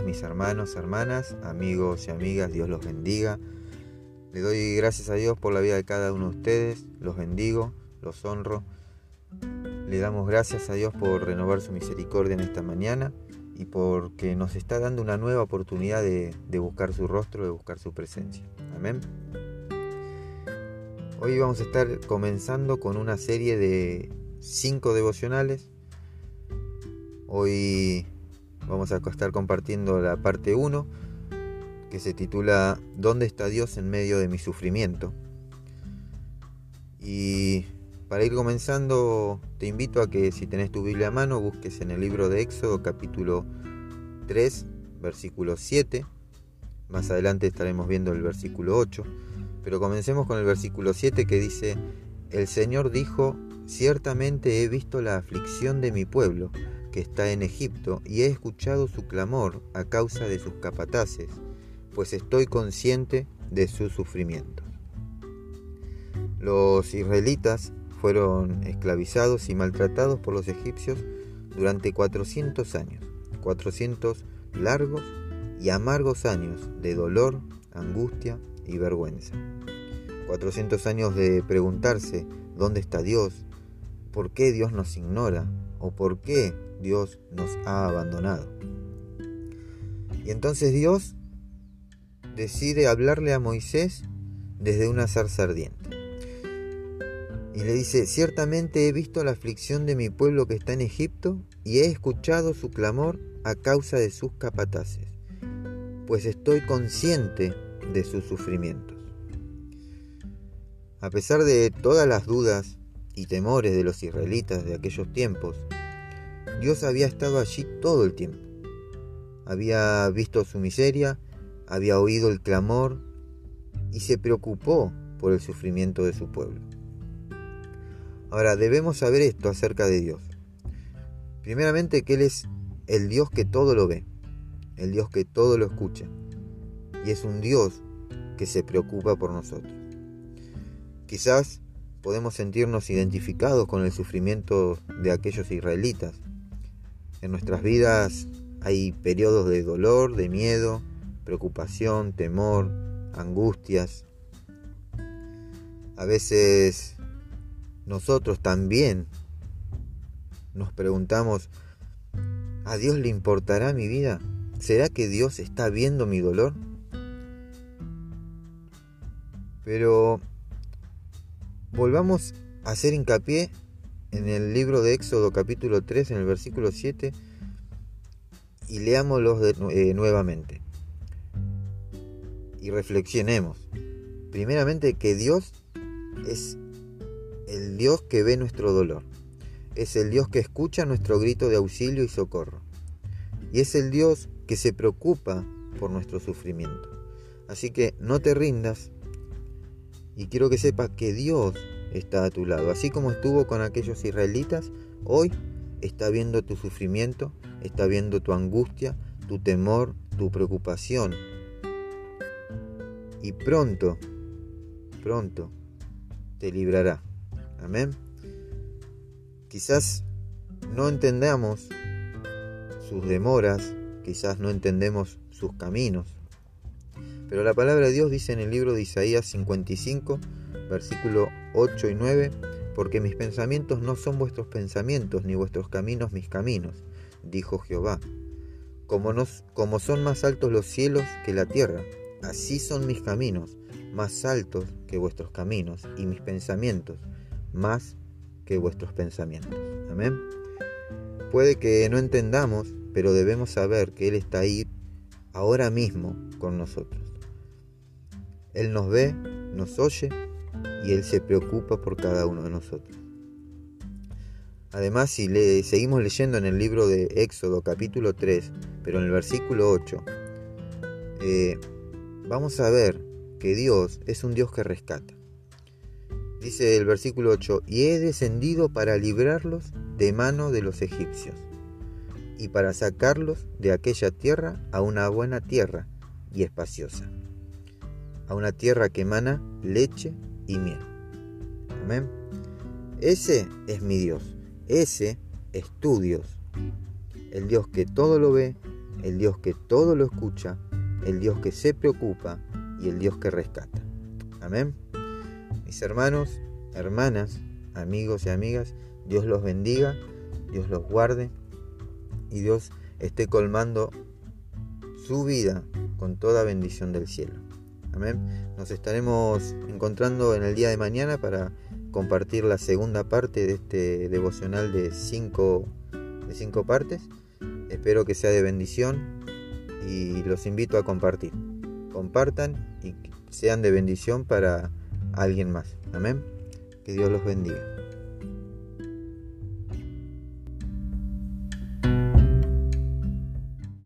mis hermanos, hermanas, amigos y amigas, Dios los bendiga. Le doy gracias a Dios por la vida de cada uno de ustedes, los bendigo, los honro. Le damos gracias a Dios por renovar su misericordia en esta mañana y porque nos está dando una nueva oportunidad de, de buscar su rostro, de buscar su presencia. Amén. Hoy vamos a estar comenzando con una serie de cinco devocionales. Hoy vamos a estar compartiendo la parte 1 que se titula ¿Dónde está Dios en medio de mi sufrimiento? Y para ir comenzando te invito a que si tenés tu Biblia a mano busques en el libro de Éxodo capítulo 3 versículo 7. Más adelante estaremos viendo el versículo 8 pero comencemos con el versículo 7 que dice, El Señor dijo, ciertamente he visto la aflicción de mi pueblo, que está en Egipto, y he escuchado su clamor a causa de sus capataces, pues estoy consciente de sus sufrimientos. Los israelitas fueron esclavizados y maltratados por los egipcios durante 400 años, 400 largos y amargos años de dolor, angustia, y vergüenza. 400 años de preguntarse dónde está Dios, por qué Dios nos ignora o por qué Dios nos ha abandonado. Y entonces Dios decide hablarle a Moisés desde una zarza ardiente. Y le dice, ciertamente he visto la aflicción de mi pueblo que está en Egipto y he escuchado su clamor a causa de sus capataces, pues estoy consciente de sus sufrimientos. A pesar de todas las dudas y temores de los israelitas de aquellos tiempos, Dios había estado allí todo el tiempo. Había visto su miseria, había oído el clamor y se preocupó por el sufrimiento de su pueblo. Ahora debemos saber esto acerca de Dios. Primeramente que Él es el Dios que todo lo ve, el Dios que todo lo escucha, y es un Dios que se preocupa por nosotros. Quizás podemos sentirnos identificados con el sufrimiento de aquellos israelitas. En nuestras vidas hay periodos de dolor, de miedo, preocupación, temor, angustias. A veces nosotros también nos preguntamos, ¿a Dios le importará mi vida? ¿Será que Dios está viendo mi dolor? Pero volvamos a hacer hincapié en el libro de Éxodo capítulo 3, en el versículo 7, y leámoslo eh, nuevamente. Y reflexionemos. Primeramente que Dios es el Dios que ve nuestro dolor. Es el Dios que escucha nuestro grito de auxilio y socorro. Y es el Dios que se preocupa por nuestro sufrimiento. Así que no te rindas, y quiero que sepas que Dios está a tu lado. Así como estuvo con aquellos israelitas, hoy está viendo tu sufrimiento, está viendo tu angustia, tu temor, tu preocupación. Y pronto, pronto te librará. Amén. Quizás no entendamos sus demoras, quizás no entendemos sus caminos, pero la palabra de Dios dice en el libro de Isaías 55, versículo 8 y 9, porque mis pensamientos no son vuestros pensamientos, ni vuestros caminos mis caminos, dijo Jehová. Como, como son más altos los cielos que la tierra, así son mis caminos, más altos que vuestros caminos, y mis pensamientos, más que vuestros pensamientos. Amén. Puede que no entendamos, pero debemos saber que Él está ahí ahora mismo con nosotros. Él nos ve, nos oye y Él se preocupa por cada uno de nosotros. Además, si le, seguimos leyendo en el libro de Éxodo capítulo 3, pero en el versículo 8, eh, vamos a ver que Dios es un Dios que rescata. Dice el versículo 8, y he descendido para librarlos de mano de los egipcios, y para sacarlos de aquella tierra a una buena tierra y espaciosa a una tierra que emana leche y miel. Amén. Ese es mi Dios. Ese es tu Dios. El Dios que todo lo ve, el Dios que todo lo escucha, el Dios que se preocupa y el Dios que rescata. Amén. Mis hermanos, hermanas, amigos y amigas, Dios los bendiga, Dios los guarde y Dios esté colmando su vida con toda bendición del cielo. Amén. Nos estaremos encontrando en el día de mañana para compartir la segunda parte de este devocional de cinco, de cinco partes. Espero que sea de bendición y los invito a compartir. Compartan y sean de bendición para alguien más. Amén. Que Dios los bendiga.